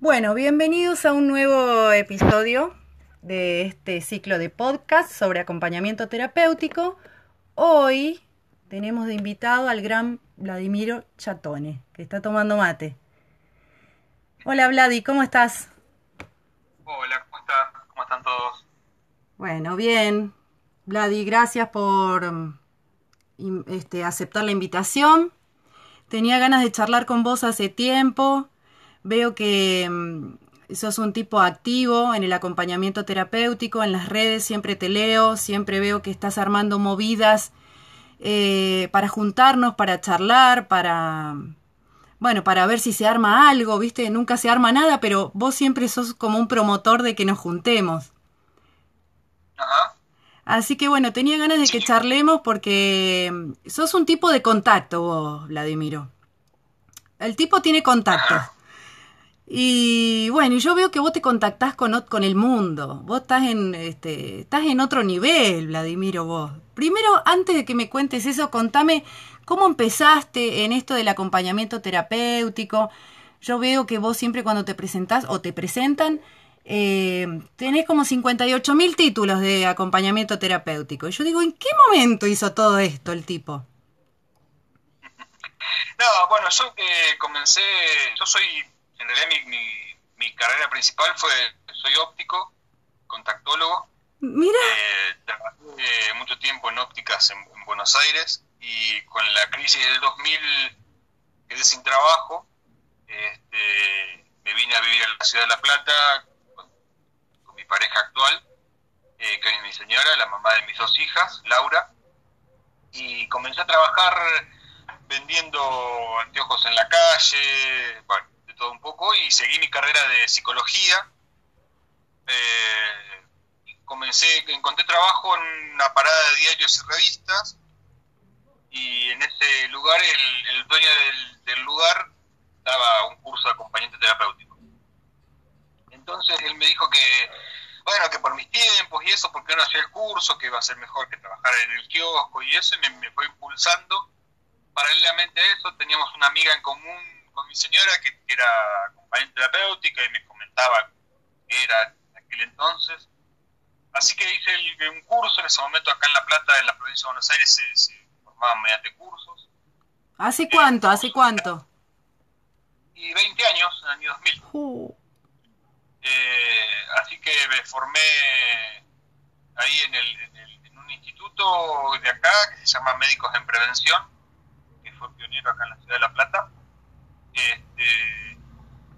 Bueno, bienvenidos a un nuevo episodio de este ciclo de podcast sobre acompañamiento terapéutico. Hoy tenemos de invitado al gran Vladimiro Chatone, que está tomando mate. Hola Vladi, ¿cómo estás? Hola, ¿cómo estás? ¿Cómo están todos? Bueno, bien. Vladi, gracias por mm, este, aceptar la invitación. Tenía ganas de charlar con vos hace tiempo. Veo que mm, sos un tipo activo en el acompañamiento terapéutico, en las redes, siempre te leo, siempre veo que estás armando movidas eh, para juntarnos, para charlar, para, bueno, para ver si se arma algo, ¿viste? Nunca se arma nada, pero vos siempre sos como un promotor de que nos juntemos. Ajá. Así que bueno, tenía ganas de que charlemos porque mm, sos un tipo de contacto vos, Vladimiro. El tipo tiene contactos. Ajá. Y bueno, yo veo que vos te contactás con, con el mundo. Vos estás en, este, estás en otro nivel, Vladimiro, vos. Primero, antes de que me cuentes eso, contame cómo empezaste en esto del acompañamiento terapéutico. Yo veo que vos siempre cuando te presentás o te presentan, eh, tenés como 58 mil títulos de acompañamiento terapéutico. Y yo digo, ¿en qué momento hizo todo esto el tipo? No, bueno, yo que comencé, yo soy, en realidad mi, mi, mi carrera principal fue, soy óptico, contactólogo, Mira, eh, trabajé mucho tiempo en ópticas en, en Buenos Aires y con la crisis del 2000 quedé sin trabajo, este, me vine a vivir a la ciudad de La Plata con, con mi pareja actual, eh, que es mi señora, la mamá de mis dos hijas, Laura, y comencé a trabajar vendiendo anteojos en la calle, bueno, un poco, y seguí mi carrera de psicología. Eh, comencé, encontré trabajo en una parada de diarios y revistas, y en ese lugar el, el dueño del, del lugar daba un curso de acompañante terapéutico. Entonces él me dijo que, bueno, que por mis tiempos y eso, porque no hacía el curso, que iba a ser mejor que trabajar en el kiosco y eso, y me, me fue impulsando. Paralelamente a eso, teníamos una amiga en común con mi señora que, era acompañante terapéutica y me comentaba que era en aquel entonces. Así que hice el- un curso en ese momento acá en La Plata, en la provincia de Buenos Aires, se, se formaban mediante cursos. ¿hace cuánto? ¿Hace cuánto? Y 20 años, en el año 2000. Uh, Eh, así que me formé ahí en, el, en, el- en un instituto de acá que se llama Médicos en Prevención, que fue pionero acá en la ciudad de La Plata. Este,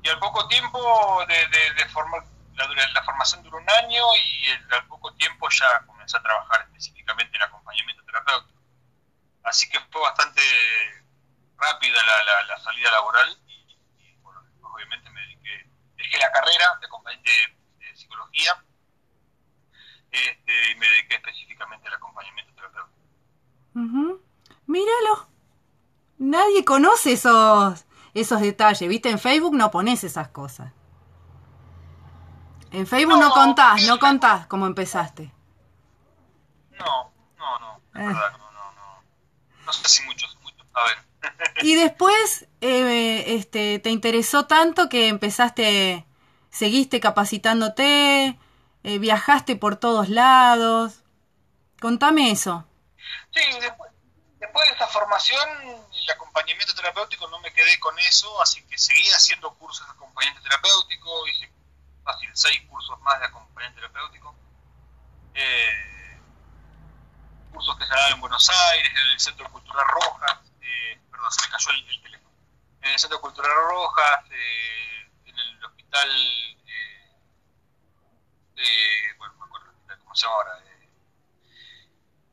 y al poco tiempo de, de, de formar, la, la formación duró un año y al poco tiempo ya comencé a trabajar específicamente en acompañamiento terapéutico. Así que fue bastante rápida la, la, la salida laboral y, y, bueno, obviamente me dediqué, dejé la carrera de de, de psicología este, y me dediqué específicamente al acompañamiento terapéutico. ujú. Míralo. Nadie conoce esos, esos detalles. ¿Viste? En Facebook no pones esas cosas. En Facebook no, No, contás, no contás cómo empezaste. No, no, no, es Eh. verdad, no, no, no. No sé si muchos, muchos saben. Y después eh, este, te interesó tanto que empezaste, seguiste capacitándote, eh, viajaste por todos lados. Contame eso. Sí, después, después de esta formación, el acompañamiento terapéutico no me quedé con eso, así que seguí haciendo cursos de acompañamiento terapéutico, hice fácil seis cursos más de acompañamiento terapéutico. Eh, cursos que se daban en Buenos Aires, en el Centro Cultural Rojas, eh, perdón, se me cayó el, el teléfono, en el Centro Cultural Rojas, eh, en el hospital, bueno, no me acuerdo el hospital, cómo se llama ahora, eh,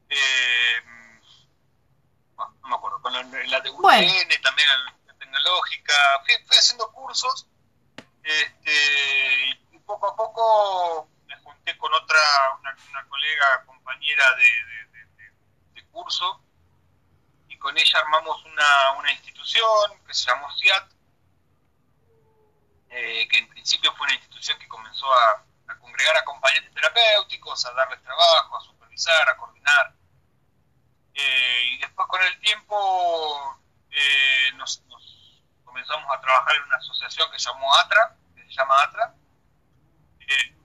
eh, bueno, no me acuerdo, con la, de UTN Bueno. también, la tecnológica, fui, fui haciendo cursos este, y poco a poco me junté con otra, una, una colega, compañera de, de- de- de- de curso, y con ella armamos una, una institución que se llamó CIAT, eh, que en principio fue una institución que comenzó a, a congregar acompañantes terapéuticos, a darles trabajo, a supervisar, a coordinar. Eh, y después con el tiempo eh, nos, nos comenzamos a trabajar en una asociación que llamó ATRA, que se llama ATRA. Eh,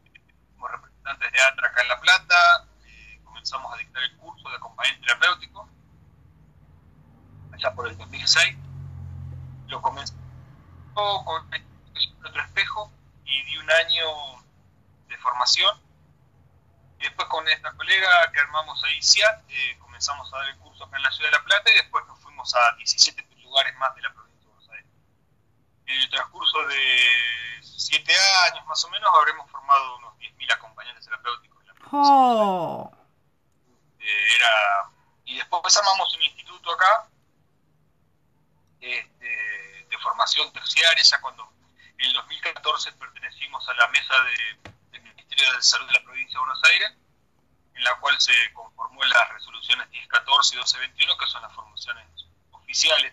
representantes de ATRA acá en La Plata, eh, comenzamos a dictar el curso de acompañamiento terapéutico allá por el 2006. Lo comencé con otro espejo y di un año de formación. Y después con esta colega que armamos ahí, CIAT, eh, comenzamos a dar el curso acá en la ciudad de La Plata y después nos fuimos a 17 lugares más de la provincia de Buenos Aires. En el transcurso de 7 años más o menos habremos formado unos 10.000 acompañantes terapéuticos. En la provincia oh. eh, era, y después armamos un instituto acá este, de formación terciaria, ya cuando en el 2014 pertenecimos a la mesa del Ministerio de Salud de la provincia de Buenos Aires, en la cual se conformó las resoluciones 1014 y 1221, que son las formaciones oficiales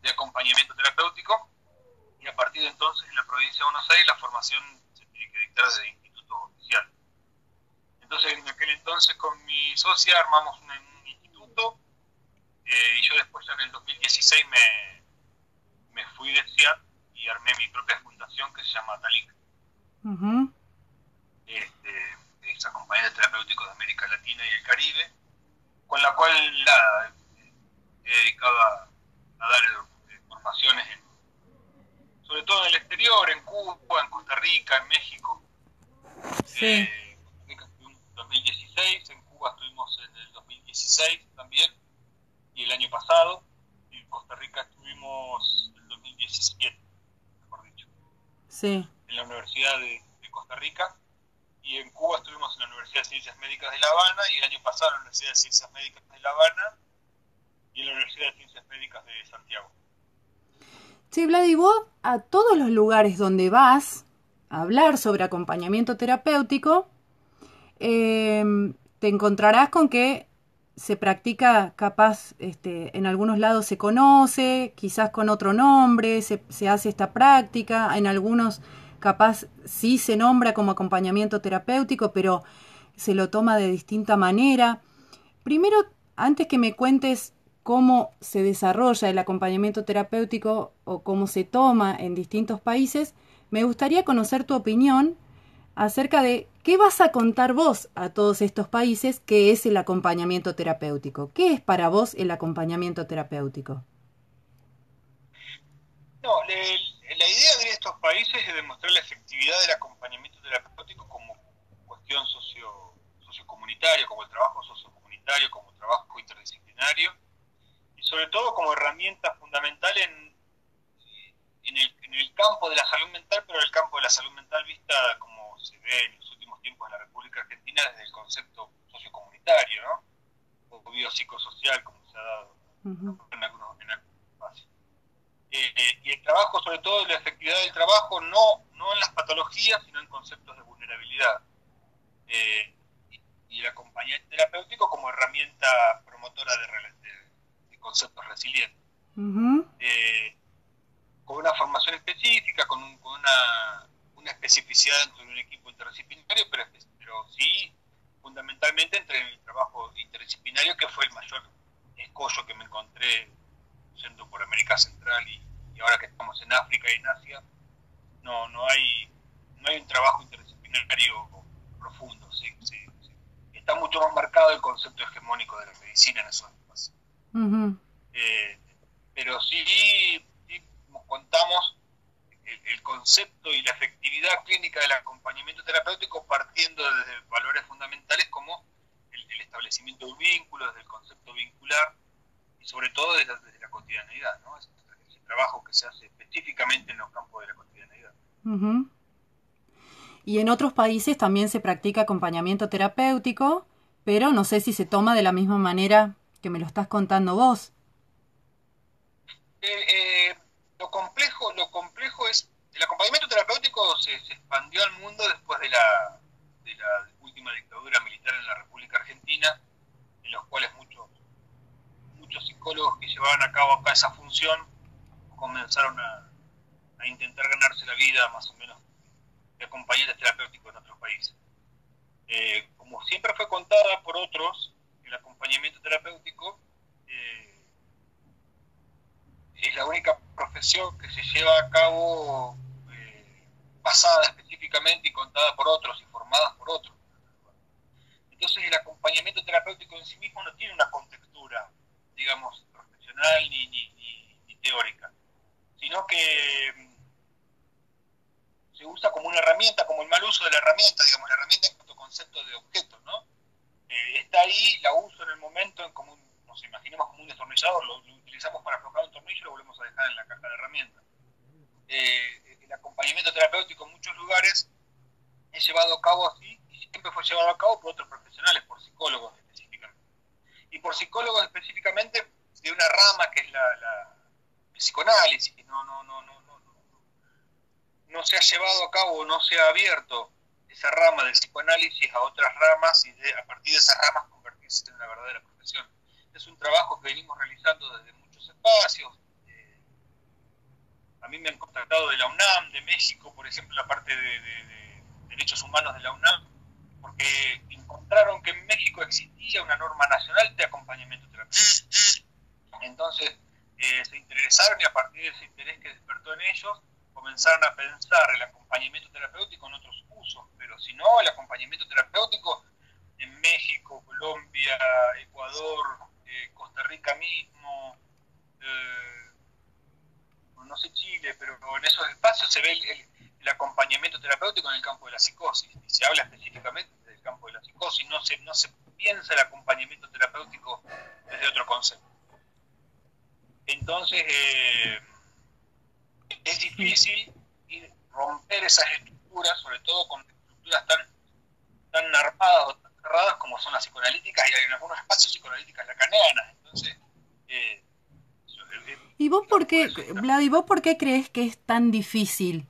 de acompañamiento terapéutico, y a partir de entonces en la provincia de Buenos Aires la formación se tiene que dictar desde institutos oficiales. Entonces en aquel entonces con mi socia armamos un, instituto eh, y yo después ya en el 2016 me, me fui de CIAT y armé mi propia fundación que se llama Talic. Este, es acompañante terapéutico de América Latina y el Caribe, con la cual la, he dedicado a, dar eh, formaciones sobre todo en el exterior, en Cuba, en Costa Rica, en México. Sí. Eh, en Costa Rica estuvimos en 2016, en Cuba estuvimos en el 2016 también, y el año pasado, y en Costa Rica estuvimos en el 2017 sí. en la Universidad de, Costa Rica y en Cuba estuvimos en la Universidad de Ciencias Médicas de La Habana y el año pasado en la Universidad de Ciencias Médicas de La Habana y en la Universidad de Ciencias Médicas de Santiago. Sí, Vladi, vos a todos los lugares donde vas a hablar sobre acompañamiento terapéutico, eh, te encontrarás con que se practica capaz, este, en algunos lados se conoce, quizás con otro nombre, se, hace esta práctica, en algunos capaz sí se nombra como acompañamiento terapéutico, pero se lo toma de distinta manera. Primero, antes que me cuentes cómo se desarrolla el acompañamiento terapéutico o cómo se toma en distintos países, me gustaría conocer tu opinión acerca de qué vas a contar vos a todos estos países que es el acompañamiento terapéutico. ¿Qué es para vos el acompañamiento terapéutico? No, la idea de estos países es demostrar la efectividad del acompañamiento terapéutico como cuestión socio, sociocomunitaria, como el trabajo sociocomunitario, como trabajo interdisciplinario, y sobre todo como herramienta fundamental en, en, el, en el campo de la salud mental, pero el campo de la salud mental vista como se ve en los últimos tiempos en la República Argentina desde el concepto sociocomunitario, ¿no? O biopsicosocial, como se ha dado en algunos, en espacios. Eh, eh, y el trabajo, sobre todo la efectividad del trabajo, no, no en las patologías, sino en conceptos de vulnerabilidad. Eh, y, el acompañamiento terapéutico como herramienta promotora de, conceptos resilientes. con una formación específica, con, con una una especificidad dentro de un equipo interdisciplinario, pero, pero sí fundamentalmente entre el trabajo interdisciplinario, que fue el mayor escollo que me encontré yendo por América Central y, ahora que estamos en África y en Asia, no, no, hay, no hay un trabajo interdisciplinario profundo. Sí, sí, Está mucho más marcado el concepto hegemónico de la medicina en esos espacios. Eh, pero sí, sí contamos el, concepto y la efectividad clínica del acompañamiento terapéutico partiendo desde valores fundamentales como el, establecimiento de un vínculo, desde el concepto vincular y sobre todo desde, la cotidianeidad, ¿no? ese, trabajo que se hace específicamente en los campos de la cotidianeidad. Y en otros países también se practica acompañamiento terapéutico, pero no sé si se toma de la misma manera que me lo estás contando vos. Eh, eh, lo complejo, lo complejo es, el acompañamiento terapéutico se, expandió al mundo después de la, de la última dictadura militar en la República Argentina, en los cuales muchos, muchos psicólogos que llevaban a cabo acá esa función comenzaron a, a intentar ganarse la vida más o menos acompañantes terapéuticos en otros países. Eh, como siempre fue contada por otros, el acompañamiento terapéutico eh, es la única profesión que se lleva a cabo eh, pasada específicamente y contada por otros y formadas por otros. Entonces el acompañamiento terapéutico en sí mismo no tiene una contextura, digamos, profesional ni, ni, teórica, sino que se usa como una herramienta, como el mal uso de la herramienta, digamos, la herramienta en cuanto concepto de objeto, ¿no? Eh, está ahí, la uso en el momento, en como nos imaginemos como un destornillador, lo, utilizamos para aflojar un tornillo y lo volvemos a dejar en la caja de herramientas. Eh, el acompañamiento terapéutico en muchos lugares es llevado a cabo así y siempre fue llevado a cabo por otros profesionales, por psicólogos específicamente. Y por psicólogos específicamente de una rama que es la, la el psicoanálisis, que no, no, no, no, no, se ha llevado a cabo, no se ha abierto esa rama del psicoanálisis a otras ramas y a partir de esas ramas convertirse en una verdadera profesión. Es un trabajo que venimos realizando desde muchos espacios. Eh, a mí me han contactado de la UNAM, de México, por ejemplo, la parte de, derechos humanos de la UNAM, porque encontraron que en México existía una norma nacional de acompañamiento terapéutico. Entonces eh, se interesaron y a partir de ese interés que despertó en ellos, comenzaron a pensar el acompañamiento terapéutico en otros usos, pero si no, el acompañamiento terapéutico en México, Colombia, Ecuador, eh, Costa Rica mismo, eh, no sé Chile, pero en esos espacios se ve el, acompañamiento terapéutico en el campo de la psicosis, y se habla específicamente del campo de la psicosis, no se, no se piensa el acompañamiento terapéutico desde otro concepto. Entonces, eh, es difícil romper esas estructuras, sobre todo con estructuras tan, tan armadas o tan cerradas como son las psicoanalíticas y en algunos espacios psicoanalíticas lacanianas. Entonces, eh, ¿Y vos por qué, Vlad, ¿y vos por qué crees que es tan difícil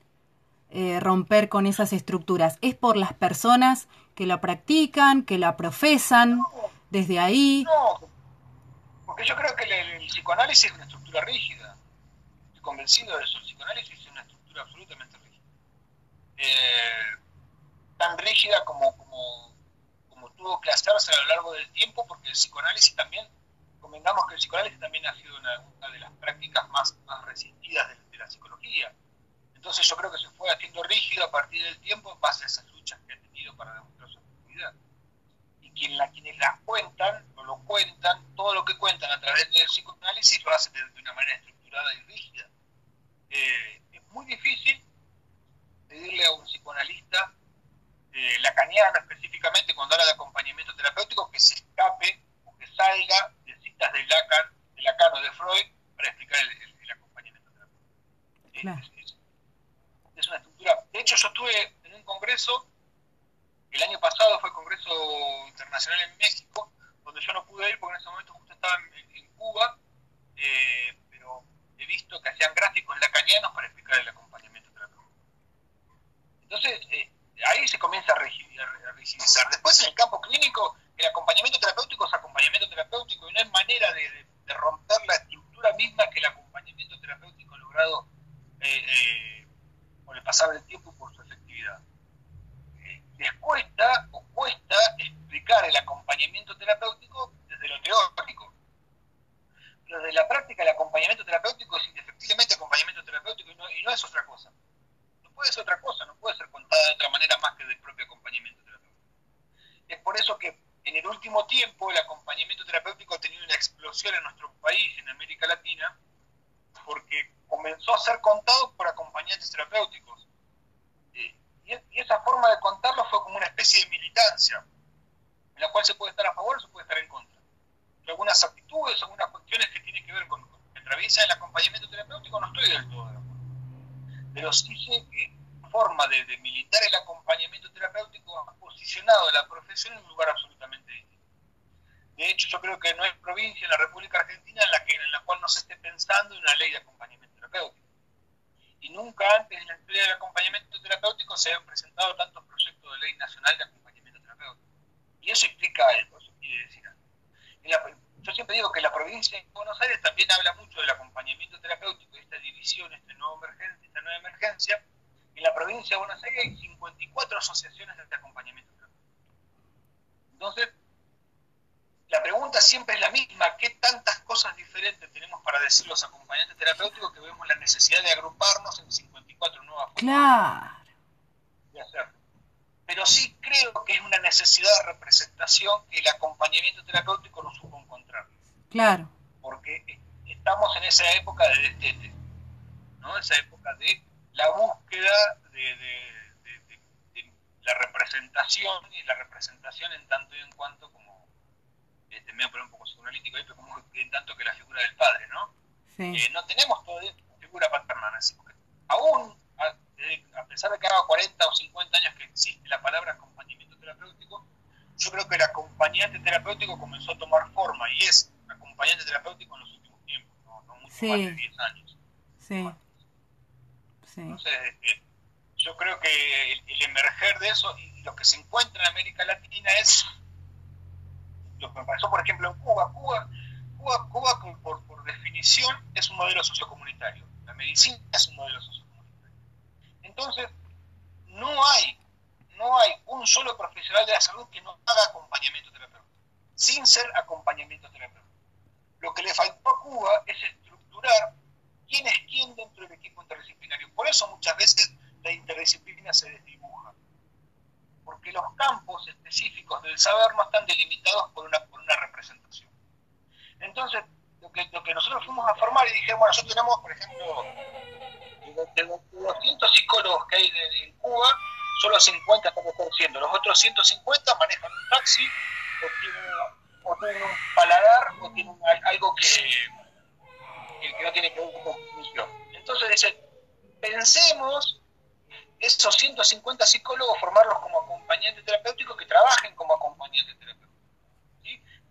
eh, romper con esas estructuras? ¿Es por las personas que la practican, que la profesan desde ahí? No, porque yo creo que el psicoanálisis es una estructura rígida convencido de. El psicoanálisis es una estructura absolutamente rígida. Eh, tan rígida como, tuvo que hacerse a lo largo del tiempo, porque el psicoanálisis también, convengamos que el psicoanálisis también ha sido una, de las prácticas más, más resistidas de, la psicología. Entonces yo creo que se fue haciendo rígido a partir del tiempo en base a esas luchas que ha tenido para demostrar su efectividad. Y quien la, quienes las cuentan, o lo cuentan, todo lo que cuentan a través del psicoanálisis lo hacen de una manera estructurada y rígida eh, es muy difícil pedirle a un psicoanalista eh, lacaniano específicamente cuando habla de acompañamiento terapéutico que se escape o que salga de citas de Lacan, de Lacan o de Freud para explicar el, acompañamiento terapéutico. Es, una estructura. De hecho, yo estuve en un congreso, el año pasado fue el Congreso Internacional en México, donde yo no pude ir porque en ese momento justo estaba en, Cuba. Eh, necesidad de agruparnos en 54 nuevas Claro. pero sí creo que es una necesidad de representación que el acompañamiento terapéutico no supo encontrar. Claro. Porque estamos en esa época de destete, ¿no? Esa época de la búsqueda de, la representación y la representación en tanto y en cuanto como, este, me voy a poner un poco psicoanalítico ahí, pero como en tanto que la figura del padre, ¿no? Eh, no tenemos todavía en esa Aún a pesar de que haga 40 o 50 años que existe la palabra acompañamiento terapéutico, yo creo que el acompañante terapéutico comenzó a tomar forma y es acompañante terapéutico en los últimos tiempos, no, mucho más de 10 años. Sí. Entonces, este, yo creo que el, emerger de eso y lo que se encuentra en América Latina es lo que pasó, por ejemplo, en Cuba. Cuba, Cuba, Cuba por, por definición, es un modelo sociocomunitario. La medicina es un modelo sociocomunitario entonces, no hay, no hay un solo profesional de la salud que no haga acompañamiento terapéutico, sin ser acompañamiento terapéutico. Lo que le faltó a Cuba es estructurar quién es quién dentro del equipo interdisciplinario. Por eso muchas veces la interdisciplina se desdibuja, porque los campos específicos del saber no están delimitados por una, por una representación. Entonces, lo que, nosotros fuimos a formar y dije, bueno, nosotros tenemos, por ejemplo, de los 200 psicólogos que hay en, Cuba, solo 50 están ejerciendo. Los otros 150 manejan un taxi o tienen, un paladar o tienen algo que, que, no tiene que ver con función. Entonces pensemos esos 150 psicólogos, formarlos como acompañantes terapéuticos que trabajen como acompañantes terapéuticos.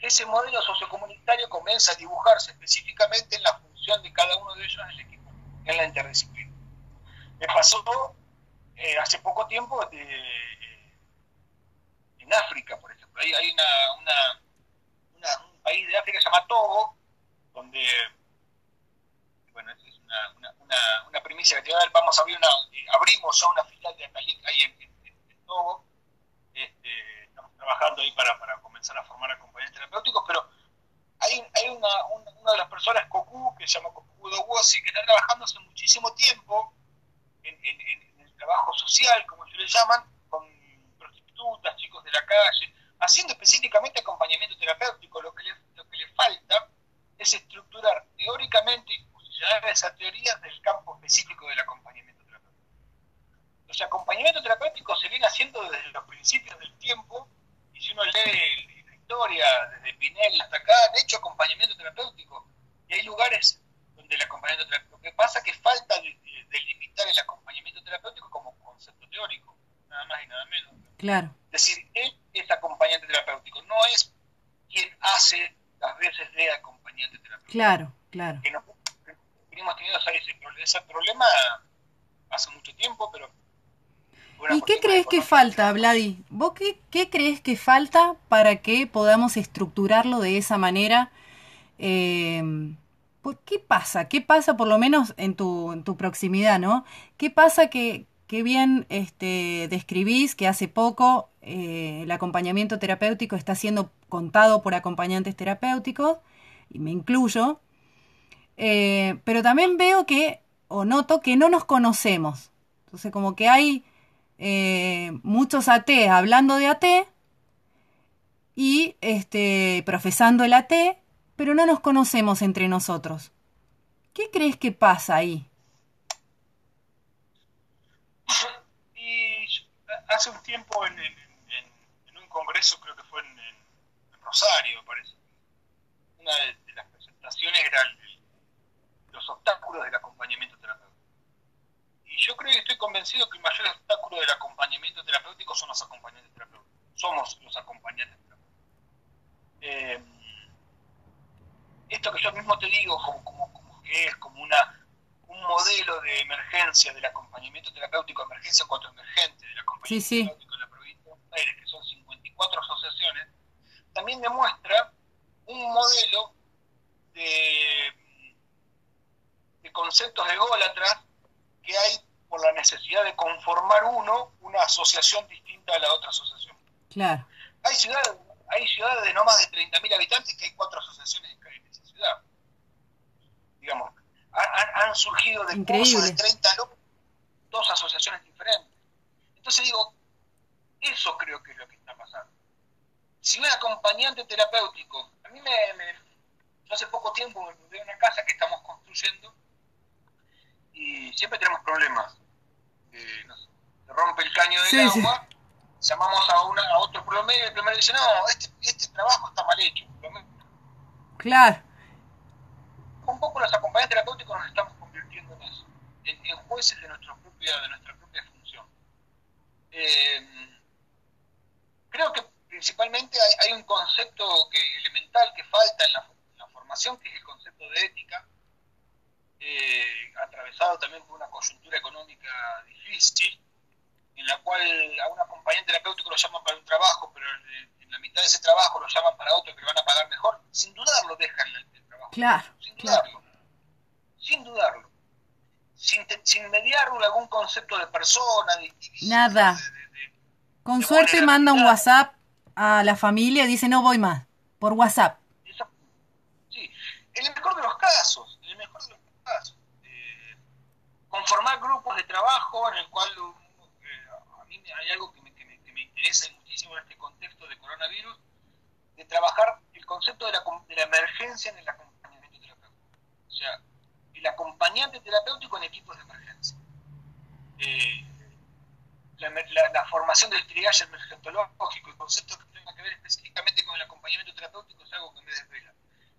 Ese modelo sociocomunitario comienza a dibujarse específicamente en la función de cada uno de ellos en el equipo, en la interdisciplina. Me pasó eh, hace poco tiempo eh, en África, por ejemplo. Hay, un país de África que se llama Togo, donde, bueno, es una, una, primicia que te voy a dar, vamos a abrir una, eh, abrimos ya una filial de Acalic ahí en, Togo. Este, trabajando ahí para, para comenzar a formar acompañantes terapéuticos, pero hay, hay una, una, de las personas, Cocu, que se llama Cocu Dowosi, que está trabajando hace muchísimo tiempo en, el trabajo social, como se le llaman, con prostitutas, chicos de la calle, haciendo específicamente acompañamiento terapéutico. Lo que le, lo que le falta es estructurar teóricamente y posicionar esa teoría del campo específico del acompañamiento terapéutico. Los acompañamientos terapéuticos se vienen haciendo desde los principios del tiempo, y si uno lee la historia, desde Pinel hasta acá, han hecho acompañamiento terapéutico, y hay lugares donde el acompañamiento terapéutico, lo que pasa es que falta delimitar el acompañamiento terapéutico como concepto teórico, nada más y nada menos. Claro. Es decir, él es acompañante terapéutico, no es quien hace las veces de acompañante terapéutico. Claro, claro. Que, no, venimos teniendo ese, problema hace mucho tiempo, pero... ¿Y qué crees que falta, Vladi? ¿Vos qué, qué, crees que falta para que podamos estructurarlo de esa manera? Eh, ¿Qué pasa? ¿Qué pasa por lo menos en tu, en tu proximidad, no? ¿Qué pasa que, bien este, describís que hace poco eh, el acompañamiento terapéutico está siendo contado por acompañantes terapéuticos, y me incluyo, eh, pero también veo que, o noto que no nos conocemos. Entonces, como que hay eh, muchos AT hablando de AT y este, profesando el AT pero no nos conocemos entre nosotros. ¿Qué crees que pasa ahí? Y hace un tiempo en, un congreso, creo que fue en, Rosario, parece, una de, las presentaciones era los obstáculos del acompañamiento terapéutico. Y yo creo que estoy convencido que el mayor obstáculo del acompañamiento terapéutico son los acompañantes terapéuticos. Somos los acompañantes terapéuticos. Eh, esto que yo mismo te digo, como que es como una un modelo de emergencia del acompañamiento terapéutico, emergencia contra emergente del acompañamiento terapéutico en la provincia de Buenos Aires, que son 54 asociaciones, también demuestra un modelo de, de conceptos ególatras que hay por la necesidad de conformar uno una asociación distinta a la otra asociación. Claro. Hay ciudades, hay ciudades de no más de 30.000 habitantes que hay cuatro asociaciones Digamos, han, surgido de cursos de 30 alumnos dos asociaciones diferentes. Entonces digo, es Eso creo que es lo que está pasando. Si un acompañante terapéutico, a mí me, hace poco tiempo me mudé a una casa que estamos construyendo y siempre tenemos problemas. Eh, se rompe el caño del agua, llamamos a, una, a otro plomero y el plomero dice, no, este, este trabajo está mal hecho. Claro. Un poco los acompañantes terapéuticos nos estamos convirtiendo en eso, en, jueces de, nuestra propia, de nuestra propia función. Eh, creo que principalmente hay, un concepto que, elemental que falta en la, formación, que es el concepto de ética, eh, atravesado también por una coyuntura económica difícil, en la cual a un acompañante terapéutico lo llaman para un trabajo, pero en, la mitad de ese trabajo lo llaman para otro que le van a pagar mejor, sin dudarlo dejan el, el trabajo. Claro. Sin dudarlo. Sin dudarlo. Sin, sin mediar algún concepto de persona. De, Nada. Con suerte manda un WhatsApp a la familia y dice no voy más, por WhatsApp. Sí, en el mejor de los casos, en el mejor de los casos. Eh, conformar grupos de trabajo en el cual eh, a mí hay algo que me, que me, que me interesa muchísimo en este contexto de coronavirus, de trabajar el concepto de la, de la emergencia en el acompañamiento el acompañante terapéutico en equipos de emergencia. Eh, la, formación del triage emergentológico, el concepto que tenga que ver específicamente con el acompañamiento terapéutico es algo que me desvela.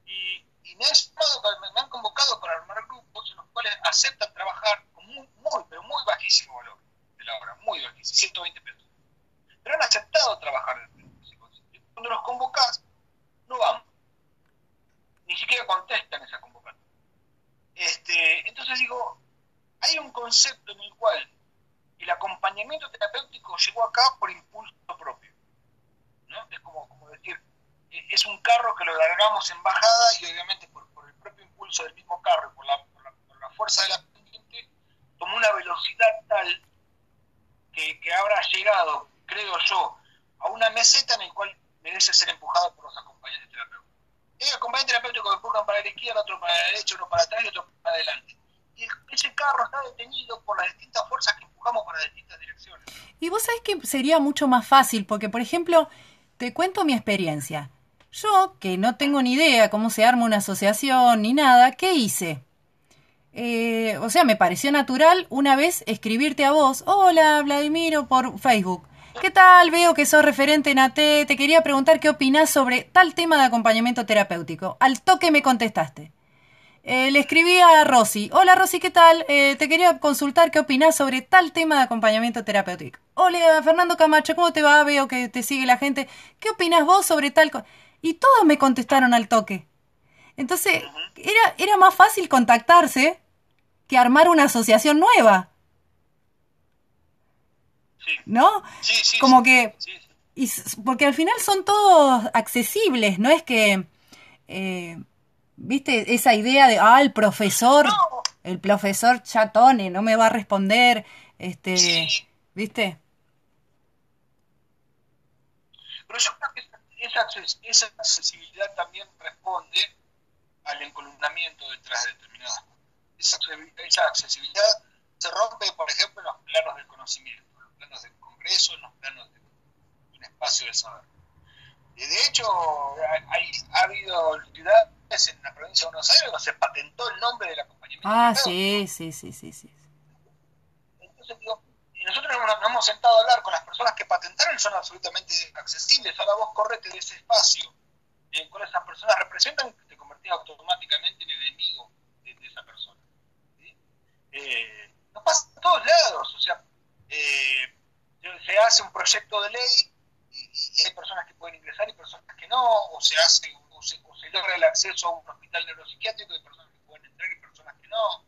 Y, me, han convocado para armar grupos en los cuales aceptan trabajar con muy, pero muy bajísimo valor de la hora, muy bajísimo, 120 pesos. Pero han aceptado trabajar Cuando los convocas, no vamos. Ni siquiera contestan esa convocatoria. Este, entonces digo, hay un concepto en el cual el acompañamiento terapéutico llegó acá por impulso propio. ¿no? Es como, como decir, e, es un carro que lo largamos en bajada y obviamente por, el propio impulso del mismo carro por la, por la, fuerza de la pendiente, tomó una velocidad tal que, que habrá llegado, creo yo, a una meseta en la cual merece ser empujado por los acompañantes terapéuticos. Hay acompañantes terapéuticos que empujan para la izquierda, otro para la derecha, uno para atrás y otro para adelante. Y ese carro está detenido por las distintas fuerzas que empujamos para distintas direcciones. Y vos sabés que sería mucho más fácil, porque por ejemplo, te cuento mi experiencia. Yo, que no tengo ni idea cómo se arma una asociación ni nada, ¿qué hice? Eh, o sea, me pareció natural una vez escribirte a vos, hola Vladimiro, por Facebook. ¿Qué tal? Veo que sos referente en AT. Te quería preguntar qué opinás sobre tal tema de acompañamiento terapéutico. Al toque me contestaste. Eh, le escribí a Rosy. Hola Rosy, ¿qué tal? Eh, te quería consultar qué opinás sobre tal tema de acompañamiento terapéutico. Hola Fernando Camacho, ¿cómo te va? Veo que te sigue la gente. ¿Qué opinás vos sobre tal? y todos me contestaron al toque. Entonces, era, era más fácil contactarse que armar una asociación nueva. ¿No? Sí, sí, Como que... Y, porque al final son todos accesibles, no es que... Eh, ¿Viste? Esa idea de, ah, el profesor, el profesor chatone, no me va a responder, este, ¿viste? Pero yo creo que esa, accesibilidad también responde al encolumnamiento detrás de determinadas cosas. Esa, accesibilidad se rompe, por ejemplo, en los planos del conocimiento, planos del Congreso, en los planos de un espacio de saber. De hecho, hay, ha habido ciudades en la provincia de Buenos Aires donde se patentó el nombre del acompañamiento. Ah, sí, sí, sí, sí, sí. Entonces, digo, y nosotros nos, hemos sentado a hablar con las personas que patentaron son absolutamente accesibles. Ahora vos correte de ese espacio en el cual esas personas representan, te convertís automáticamente en enemigo de, esa persona. Eh, nos pasa en todos lados, o sea, eh, se hace un proyecto de ley y, hay personas que pueden ingresar y personas que no, o se hace o se, logra el acceso a un hospital neuropsiquiátrico y personas que pueden entrar y personas que no.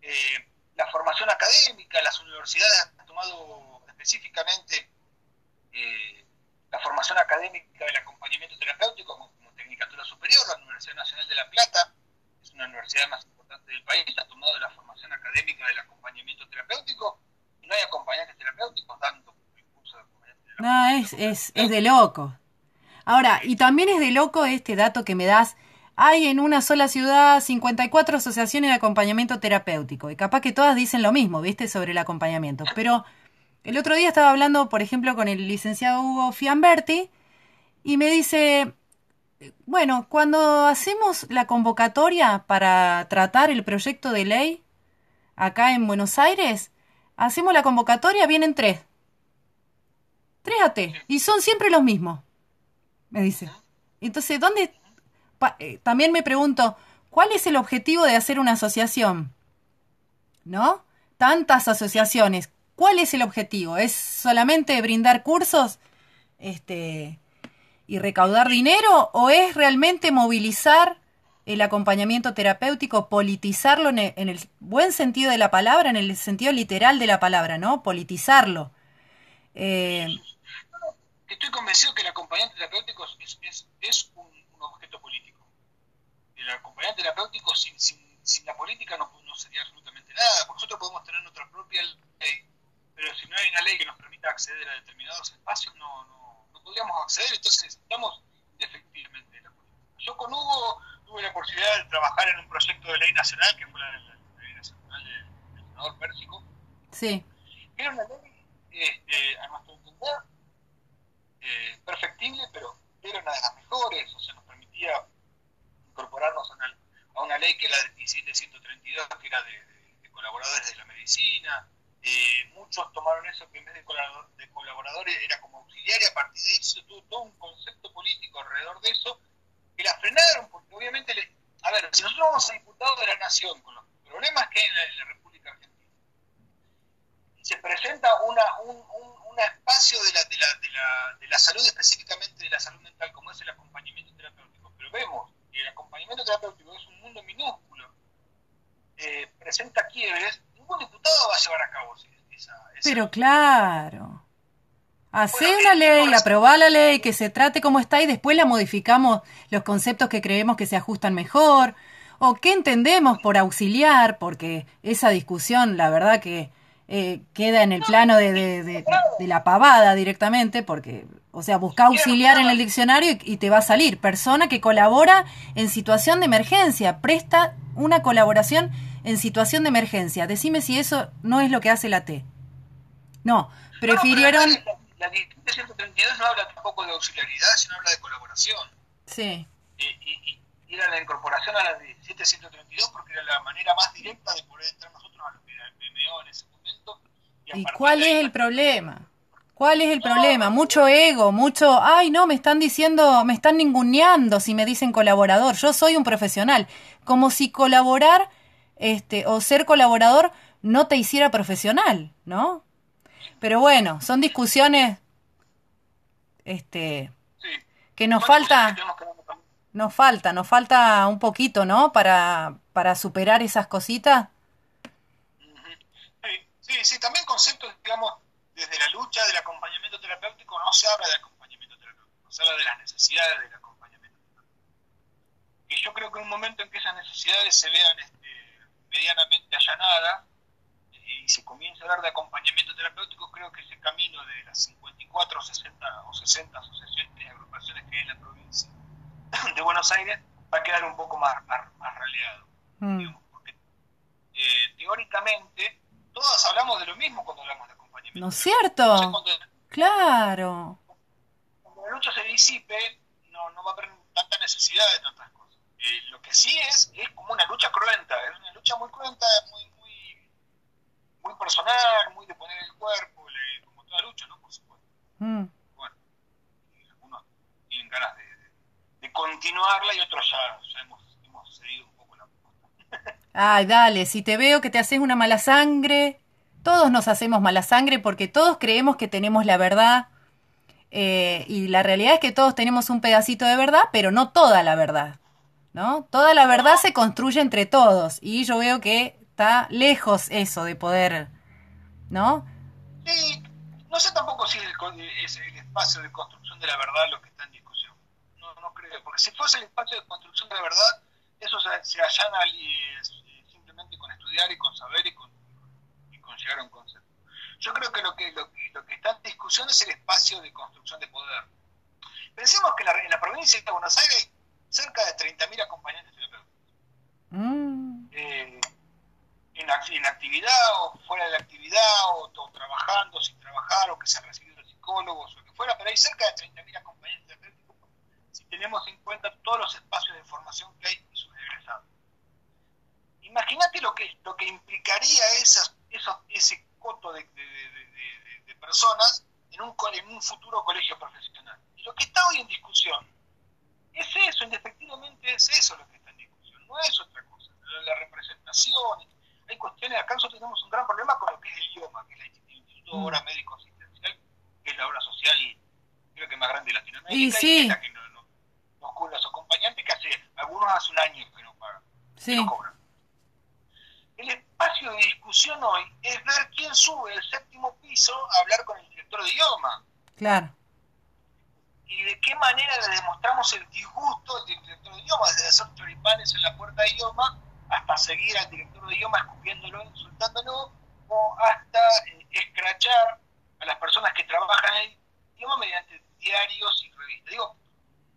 Eh, la formación académica, las universidades han tomado específicamente eh, la formación académica del acompañamiento terapéutico como, Tecnicatura Superior, la Universidad Nacional de La Plata, es una universidad más importante del país, ha tomado la formación académica del acompañamiento terapéutico y no hay acompañantes terapéuticos dando el curso de acompañamiento terapéutico. No, es, es, es de loco. Ahora, y también es de loco este dato que me das. Hay en una sola ciudad 54 asociaciones de acompañamiento terapéutico. Y capaz que todas dicen lo mismo, ¿viste? Sobre el acompañamiento. Pero el otro día estaba hablando, por ejemplo, con el licenciado Hugo Fiamberti y me dice, bueno, cuando hacemos la convocatoria para tratar el proyecto de ley acá en Buenos Aires, hacemos la convocatoria, vienen tres. Tres AT. Y son siempre los mismos, me dice. Entonces, ¿dónde? Eh, también me pregunto, ¿cuál es el objetivo de hacer una asociación? ¿No? Tantas asociaciones. ¿Cuál es el objetivo? ¿Es solamente brindar cursos? Este, y recaudar dinero o es realmente movilizar el acompañamiento terapéutico, politizarlo en el, buen sentido de la palabra, en el sentido literal de la palabra, ¿no? Politizarlo. Eh, Estoy convencido que el acompañante terapéutico es, un, objeto político. El acompañante terapéutico sin, la política no, no, sería absolutamente nada, nosotros podemos tener nuestra propia ley, pero si no hay una ley que nos permita acceder a determinados espacios, no, no podíamos acceder, entonces necesitamos efectivamente la política. Yo con Hugo tuve la posibilidad de trabajar en un proyecto de ley nacional, que fue la, ley nacional del, senador Pérsico. Sí. Era una ley, este, a nuestro entender, eh, perfectible, pero era una de las mejores, o sea, nos permitía incorporarnos a una, a una ley que era de 1732, que era de, de colaboradores de la medicina, eh, muchos tomaron eso que en vez de, colaboradores era como auxiliar y a partir de se tuvo todo un concepto político alrededor de eso que la frenaron porque obviamente, a ver, si nosotros vamos a diputados de la nación con los problemas que hay en la, República Argentina, se presenta una, un, un, espacio de la, de, la, de, la, de la salud, específicamente de la salud mental, como es el acompañamiento terapéutico, pero vemos que el acompañamiento terapéutico es un mundo minúsculo, eh, presenta quiebres ningún diputado va a llevar a cabo esa... Pero claro. Hacer una ley, aprobar la ley, que se trate como está y después la modificamos los conceptos que creemos que se ajustan mejor. O qué entendemos por auxiliar, porque esa discusión, la verdad que eh, queda en el plano de, de, la pavada directamente, porque, o sea, busca auxiliar en el diccionario y, te va a salir persona que colabora en situación de emergencia, presta una colaboración en situación de emergencia. Decime si eso no es lo que hace la T. No, prefirieron... la, 132 no habla tampoco de auxiliaridad, sino habla de colaboración. Sí. Y, era la incorporación a la 17132 porque era la manera más directa de poder entrar nosotros a lo que era el PMO en ese momento. ¿Y, cuál es el problema? ¿Cuál es el problema? Mucho ego, mucho, ay no, me están diciendo, me están ninguneando si me dicen colaborador. Yo soy un profesional. Como si colaborar este, o ser colaborador no te hiciera profesional, ¿no? Pero bueno, son discusiones este, que nos falta, nos falta, nos falta un poquito, ¿no? Para, para superar esas cositas. Sí, sí, también conceptos, digamos, desde la lucha del acompañamiento terapéutico no se habla de acompañamiento terapéutico, se habla de las necesidades del acompañamiento terapéutico. Y yo creo que en un momento en que esas necesidades se vean este, medianamente allanada y se comienza a hablar de acompañamiento terapéutico, creo que ese camino de las 54 60, o 60 asociaciones y agrupaciones que hay en la provincia de Buenos Aires va a quedar un poco más, más, raleado. Mm. porque eh, teóricamente todas hablamos de lo mismo cuando hablamos de acompañamiento. ¿No es cierto? claro. Cuando la lucha se disipe, no, no va a haber tanta necesidad de tantas cosas. Eh, lo que sí es, es como una lucha cruenta, es una lucha muy cruenta, muy, muy, muy personal, muy de poner el cuerpo, como toda lucha, ¿no? Por supuesto. Mm. Bueno, algunos tienen ganas de, de, continuarla y otros ya, ya hemos cedido un poco la Ay, dale, si te veo que te haces una mala sangre, todos nos hacemos mala sangre porque todos creemos que tenemos la verdad. Eh, y la realidad es que todos tenemos un pedacito de verdad, pero no toda la verdad. ¿no? Toda la verdad se construye entre todos y yo veo que está lejos eso de poder, ¿no? Sí, no sé tampoco si es el espacio de construcción de la verdad lo que está en discusión. No, no creo, porque si fuese el espacio de construcción de la verdad, eso se, allana simplemente con estudiar y con saber y con, y con llegar a un concepto. Yo creo que lo que, lo que lo que está en discusión es el espacio de construcción de poder. Pensemos que en la provincia de Buenos Aires cerca de 30.000 acompañantes terapéuticos. Mm. Eh, en, actividad o fuera de la actividad o, trabajando, sin trabajar cerca de 30.000 acompañantes terapéuticos si tenemos en cuenta todos los espacios de formación que hay. Imagínate lo que, lo que implicaría esas, ese coto de, personas en un, en un futuro colegio profesional. Y lo que está hoy en discusión es eso, indefectivamente es eso lo que está en discusión, no es otra cosa. La, representación, hay cuestiones, acá nosotros tenemos un gran problema con lo que es el idioma, que es el Instituto de Obra mm. Médico Asistencial, que es la obra social y creo que más grande de Latinoamérica, y, sí. es la que nos, nos, nos los acompañantes que hace, algunos hace un año que no pagan, sí. no cobran. El espacio de discusión hoy es ver quién sube el séptimo piso a hablar con el director de idioma. Claro. Y de qué manera le demostramos el disgusto al director de idioma, desde hacer choripanes en la puerta de idioma hasta seguir al director de idioma escupiéndolo, insultándolo, o hasta eh, escrachar a las personas que trabajan en el idioma mediante diarios y revistas. Digo,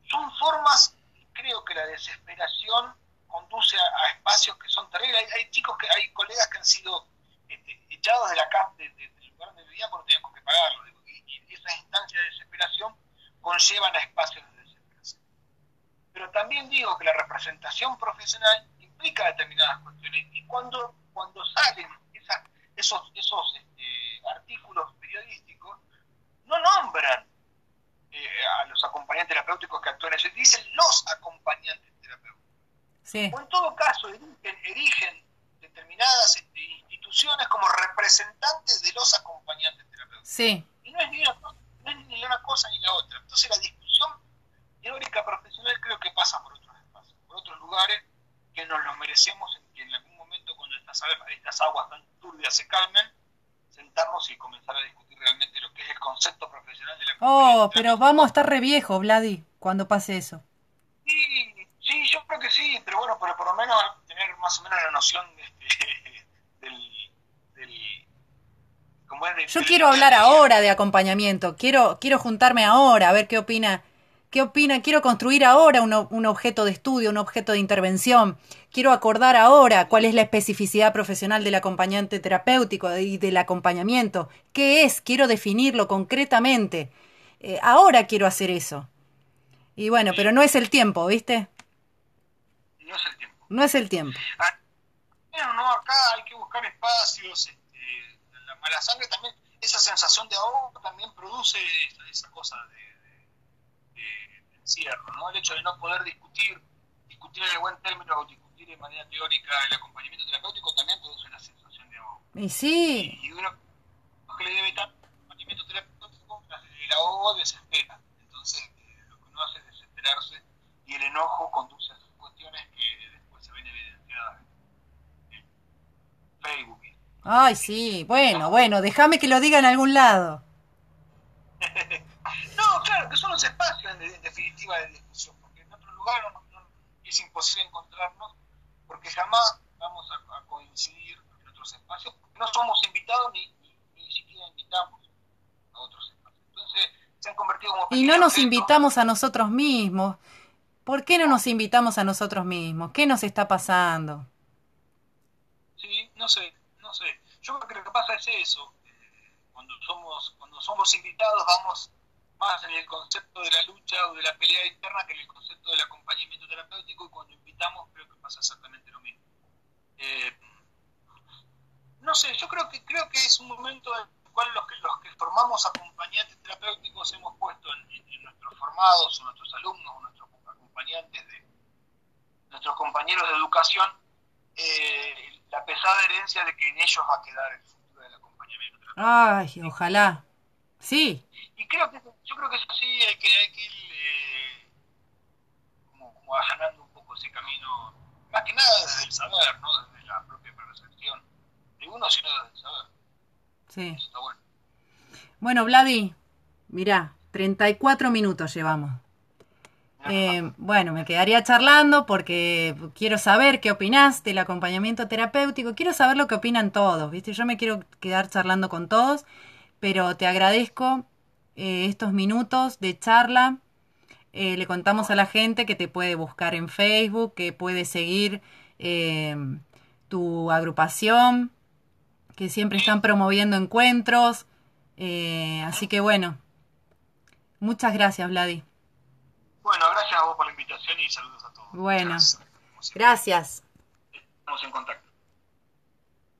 son formas, creo que la desesperación conduce a, espacios que son terribles. Hay, chicos, que hay colegas que han sido este, echados de la casa, de, del lugar donde vivían porque tenían que pagarlo. y, esas instancias de desesperación conllevan a espacios de desesperación. Pero también digo que la representación profesional implica determinadas cuestiones. Y cuando, cuando salen esos, esos este, artículos periodísticos, no nombran eh, a los acompañantes terapéuticos que actúan allí, dicen los acompañantes terapéuticos. O en todo caso, erigen, determinadas instituciones como representantes de los acompañantes terapéuticos. Y no es, ni una, no es ni una cosa ni la otra. Entonces la discusión teórica profesional creo que pasa por otros espacios, por otros lugares que nos los merecemos y en algún momento cuando estas, estas aguas tan turbias se calmen, sentarnos y comenzar a discutir realmente lo que es el concepto profesional de la Oh, pero vamos a estar re viejo, Vladi, cuando pase eso. Sí, sí, yo creo que sí, pero bueno, pero por lo menos tener más o menos la noción este, del, del yo quiero hablar ahora de acompañamiento, quiero, quiero juntarme ahora a ver qué opina ¿Qué opina? Quiero construir ahora un, un, objeto de estudio, un objeto de intervención. Quiero acordar ahora cuál es la especificidad profesional del acompañante terapéutico y del acompañamiento. ¿Qué es? Quiero definirlo concretamente. Eh, ahora quiero hacer eso. Y bueno, pero no es el tiempo, ¿viste? No es el tiempo. No es el tiempo. Ah, bueno, no, acá hay que buscar espacios. Este, la mala sangre también, esa sensación de ahogo también produce esa cosa de cierro, ¿no? El hecho de no poder discutir, discutir en el buen término o discutir de manera teórica el acompañamiento terapéutico también produce una sensación de ahogo. Y sí. Y, uno que le debe tanto acompañamiento terapéutico, el ahogo desespera. Entonces, eh, lo que uno hace es desesperarse y el enojo conduce a esas cuestiones que después se ven evidenciadas en Facebook. Ay, sí, bueno, bueno, déjame que lo diga en algún lado. no, claro, que son los espacios en, definitiva de discusión, porque en otro lugar es imposible encontrarnos, porque jamás vamos a, coincidir en otros espacios, porque no somos invitados ni, ni, siquiera invitamos a otros espacios. Entonces, se han convertido como... Y no nos invitamos a nosotros mismos. ¿Por qué no nos invitamos a nosotros mismos? ¿Qué nos está pasando? Sí, no sé, no sé. Yo creo que lo que pasa es eso. Eh, cuando somos cuando somos invitados vamos más en el concepto de la lucha o de la pelea interna que en el concepto del acompañamiento terapéutico y cuando invitamos creo que pasa exactamente lo mismo. Eh, no sé, yo creo que creo que es un momento en el cual los que, los que formamos acompañantes terapéuticos hemos puesto en, nuestros formados o nuestros alumnos o nuestros acompañantes de nuestros compañeros de educación eh, la pesada herencia de que en ellos va a quedar el futuro del acompañamiento terapéutico. Ay, ojalá. Sí. Y creo que yo creo que eso sí hay que, hay que ir eh, como, como un poco ese camino, más que nada desde el saber, no desde la propia percepción de uno, sino desde el saber. Sí. Eso está bueno. Bueno, Vladi, mirá, 34 minutos llevamos. Eh, bueno, me quedaría charlando porque quiero saber qué opinás del acompañamiento terapéutico. Quiero saber lo que opinan todos, ¿viste? Yo me quiero quedar charlando con todos, pero te agradezco eh, estos minutos de charla. Eh, le contamos a la gente que te puede buscar en Facebook, que puede seguir eh, tu agrupación, que siempre están promoviendo encuentros. así que bueno, Muchas gracias, Vladi. Bueno, gracias a vos por la invitación y saludos a todos. Bueno, gracias. Estamos en contacto.